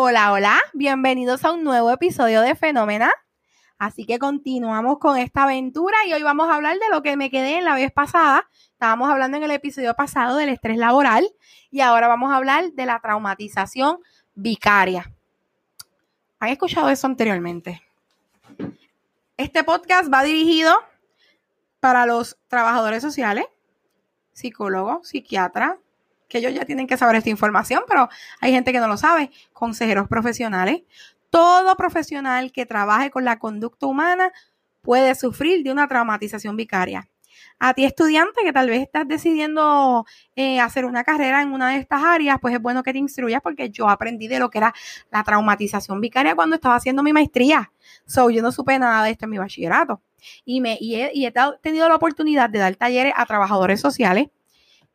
Hola, hola, bienvenidos a un nuevo episodio de Fenómena. Así que continuamos con esta aventura y hoy vamos a hablar de lo que me quedé en la vez pasada. Estábamos hablando en el episodio pasado del estrés laboral y ahora vamos a hablar de la traumatización vicaria. ¿Han escuchado eso anteriormente? Este podcast va dirigido para los trabajadores sociales, psicólogos, psiquiatras, que ellos ya tienen que saber esta información, pero hay gente que no lo sabe, consejeros profesionales, todo profesional que trabaje con la conducta humana puede sufrir de una traumatización vicaria. A ti estudiante que tal vez estás decidiendo eh, hacer una carrera en una de estas áreas, pues es bueno que te instruyas porque yo aprendí de lo que era la traumatización vicaria cuando estaba haciendo mi maestría. So, yo no supe nada de esto en mi bachillerato. Y, me, y he, y he tenido la oportunidad de dar talleres a trabajadores sociales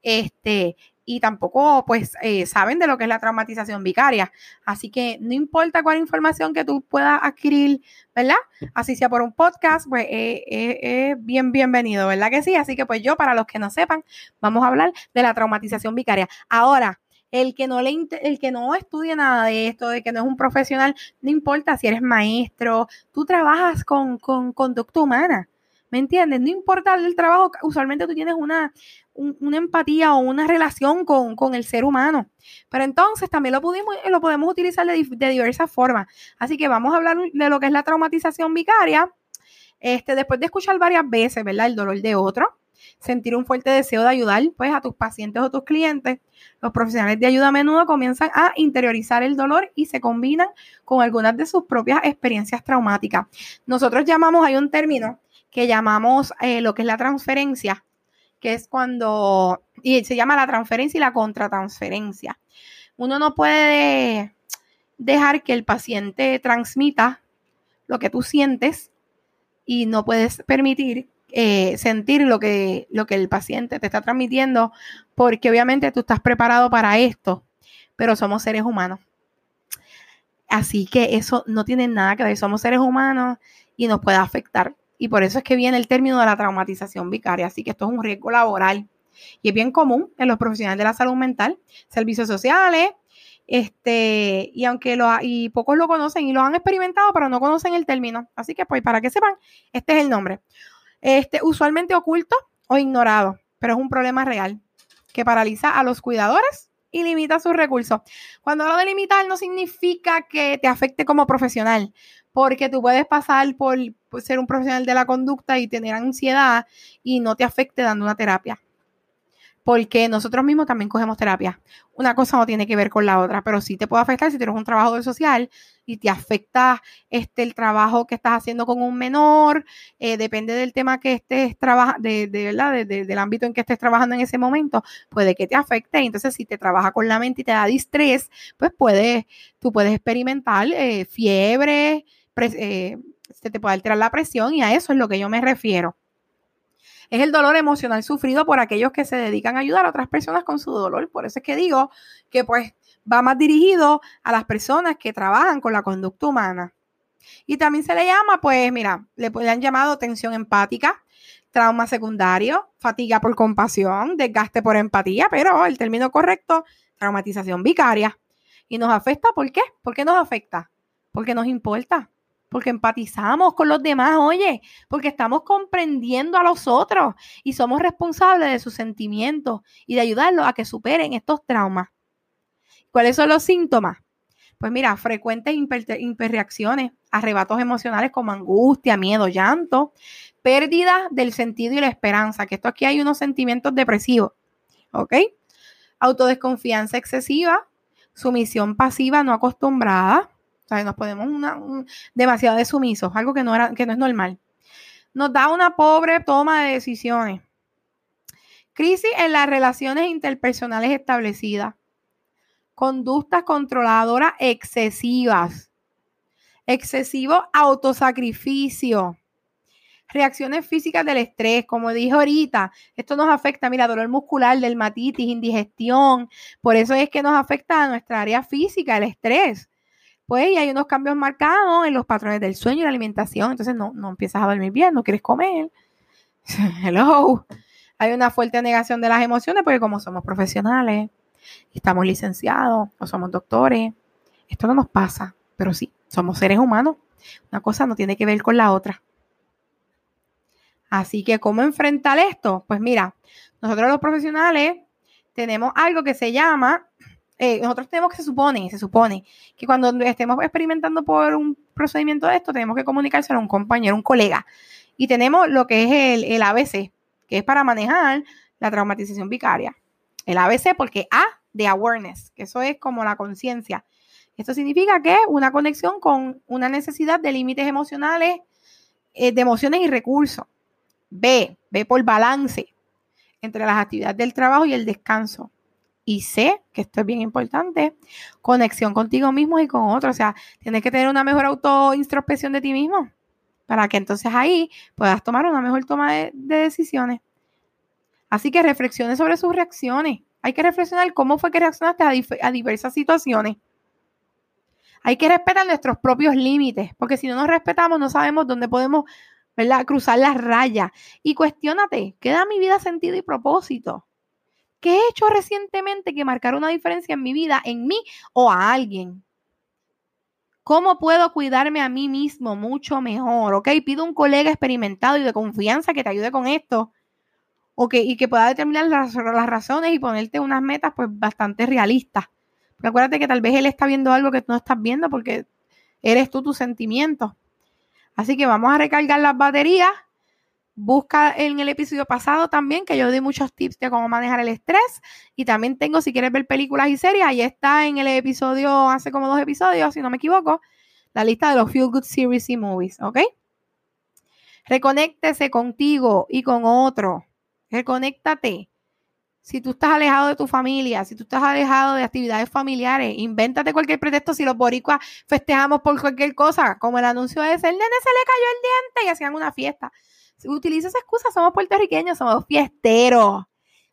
este, y tampoco pues eh, saben de lo que es la traumatización vicaria. Así que no importa cuál información que tú puedas adquirir, ¿verdad? Así sea por un podcast, pues es eh, eh, bien bienvenido, ¿verdad que sí? Así que pues yo, para los que no sepan, vamos a hablar de la traumatización vicaria. Ahora, el que no le el que no estudie nada de esto, de que no es un profesional, no importa si eres maestro, tú trabajas con, con conducta humana. ¿Me entiendes? No importa el trabajo, usualmente tú tienes una, una empatía o una relación con, el ser humano. Pero entonces también lo, pudimos, lo podemos utilizar de, diversas formas. Así que vamos a hablar de lo que es la traumatización vicaria. Este, después de escuchar varias veces, ¿verdad? El dolor de otro, sentir un fuerte deseo de ayudar pues, a tus pacientes o tus clientes. Los profesionales de ayuda a menudo comienzan a interiorizar el dolor y se combinan con algunas de sus propias experiencias traumáticas. Nosotros llamamos, hay un término que llamamos eh, lo que es la transferencia, que es cuando, y se llama la transferencia y la contratransferencia. Uno no puede dejar que el paciente transmita lo que tú sientes y no puedes permitir eh, sentir lo que, lo que el paciente te está transmitiendo, porque obviamente tú estás preparado para esto, pero somos seres humanos. Así que eso no tiene nada que ver, somos seres humanos y nos puede afectar y por eso es que viene el término de la traumatización vicaria. Así que esto es un riesgo laboral y es bien común en los profesionales de la salud mental, servicios sociales, este, y aunque lo, y pocos lo conocen y lo han experimentado, pero no conocen el término. Así que, pues, para que sepan, este es el nombre. Este, usualmente oculto o ignorado, pero es un problema real que paraliza a los cuidadores y limita sus recursos. Cuando hablo de limitar no significa que te afecte como profesional, porque tú puedes pasar por, ser un profesional de la conducta y tener ansiedad y no te afecte dando una terapia. Porque nosotros mismos también cogemos terapia. Una cosa no tiene que ver con la otra, pero sí te puede afectar si tienes un trabajo social y te afecta este, el trabajo que estás haciendo con un menor, eh, depende del tema que estés trabajando, de, verdad, del ámbito en que estés trabajando en ese momento, puede que te afecte. Entonces, si te trabaja con la mente y te da distrés, pues puedes, tú puedes experimentar eh, fiebre, eh, se te puede alterar la presión y a eso es lo que yo me refiero. Es el dolor emocional sufrido por aquellos que se dedican a ayudar a otras personas con su dolor. Por eso es que digo que pues va más dirigido a las personas que trabajan con la conducta humana. Y también se le llama, pues mira, le, le han llamado tensión empática, trauma secundario, fatiga por compasión, desgaste por empatía, pero el término correcto, traumatización vicaria. Y nos afecta, ¿por qué? ¿Por qué nos afecta? Porque nos importa porque empatizamos con los demás, oye, porque estamos comprendiendo a los otros y somos responsables de sus sentimientos y de ayudarlos a que superen estos traumas. ¿Cuáles son los síntomas? Pues mira, frecuentes hiperreacciones, arrebatos emocionales como angustia, miedo, llanto, pérdida del sentido y la esperanza, que esto aquí hay unos sentimientos depresivos, ¿ok? Autodesconfianza excesiva, sumisión pasiva no acostumbrada, nos ponemos una, demasiado de sumisos, algo que no, era, que no es normal. Nos da una pobre toma de decisiones. Crisis en las relaciones interpersonales establecidas. Conductas controladoras excesivas. Excesivo autosacrificio. Reacciones físicas del estrés, como dije ahorita, esto nos afecta, mira, dolor muscular, dermatitis, indigestión. Por eso es que nos afecta a nuestra área física, el estrés pues hay unos cambios marcados en los patrones del sueño y la alimentación, entonces no, no empiezas a dormir bien, no quieres comer. Hello. Hay una fuerte negación de las emociones porque como somos profesionales, estamos licenciados o somos doctores, Esto no nos pasa, pero sí, somos seres humanos. Una cosa no tiene que ver con la otra. Así que, ¿cómo enfrentar esto? Pues mira, nosotros los profesionales tenemos algo que se llama, eh, nosotros tenemos que se supone, se supone que cuando estemos experimentando por un procedimiento de esto, tenemos que comunicárselo a un compañero, un colega. Y tenemos lo que es el, el ABC, que es para manejar la traumatización vicaria. El ABC porque A de awareness, que eso es como la conciencia. Esto significa que una conexión con una necesidad de límites emocionales, eh, de emociones y recursos. B, B por balance entre las actividades del trabajo y el descanso. Y C, que esto es bien importante, conexión contigo mismo y con otros. O sea, tienes que tener una mejor autointrospección de ti mismo para que entonces ahí puedas tomar una mejor toma de, decisiones. Así que reflexione sobre sus reacciones. Hay que reflexionar cómo fue que reaccionaste a diversas situaciones. Hay que respetar nuestros propios límites, porque si no nos respetamos, no sabemos dónde podemos ¿verdad? cruzar las rayas. Y cuestionate, ¿qué da mi vida sentido y propósito? ¿Qué he hecho recientemente que marcar una diferencia en mi vida, en mí o a alguien? ¿Cómo puedo cuidarme a mí mismo mucho mejor? ¿Ok? Pido un colega experimentado y de confianza que te ayude con esto. ¿Ok? Y que pueda determinar las, razones y ponerte unas metas pues bastante realistas acuérdate que tal vez él está viendo algo que tú no estás viendo porque eres tú tus sentimientos. Así que vamos a recargar las baterías. Busca en el episodio pasado también que yo di muchos tips de cómo manejar el estrés. Y también tengo, si quieres ver películas y series, ahí está en el episodio, hace como dos episodios, si no me equivoco, la lista de los Feel Good Series y Movies, ¿ok? Reconéctese contigo y con otro. Reconéctate. Si tú estás alejado de tu familia, si tú estás alejado de actividades familiares, invéntate cualquier pretexto si los boricuas festejamos por cualquier cosa, como el anuncio ese, el nene se le cayó el diente y hacían una fiesta. Si utiliza esa excusa, somos puertorriqueños, somos fiesteros.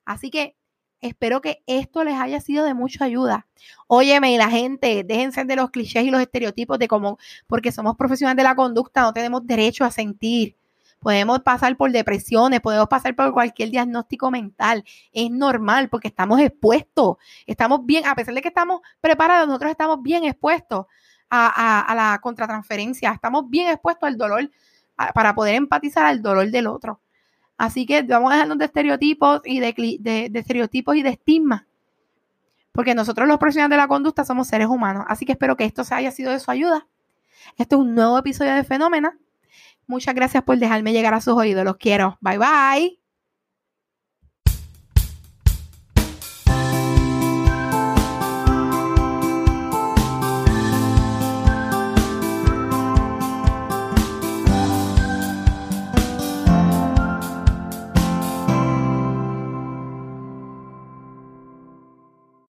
Así que espero que esto les haya sido de mucha ayuda. Óyeme, y la gente, déjense de los clichés y los estereotipos de cómo, porque somos profesionales de la conducta, no tenemos derecho a sentir podemos pasar por depresiones, podemos pasar por cualquier diagnóstico mental. Es normal porque estamos expuestos, estamos bien, a pesar de que estamos preparados, nosotros estamos bien expuestos a, la contratransferencia, estamos bien expuestos al dolor para poder empatizar al dolor del otro. Así que vamos a dejarnos de estereotipos y de, de estereotipos y de estigmas porque nosotros los profesionales de la conducta somos seres humanos. Así que espero que esto se haya sido de su ayuda. Este es un nuevo episodio de Fenómena. Muchas gracias por dejarme llegar a sus oídos. Los quiero. Bye bye.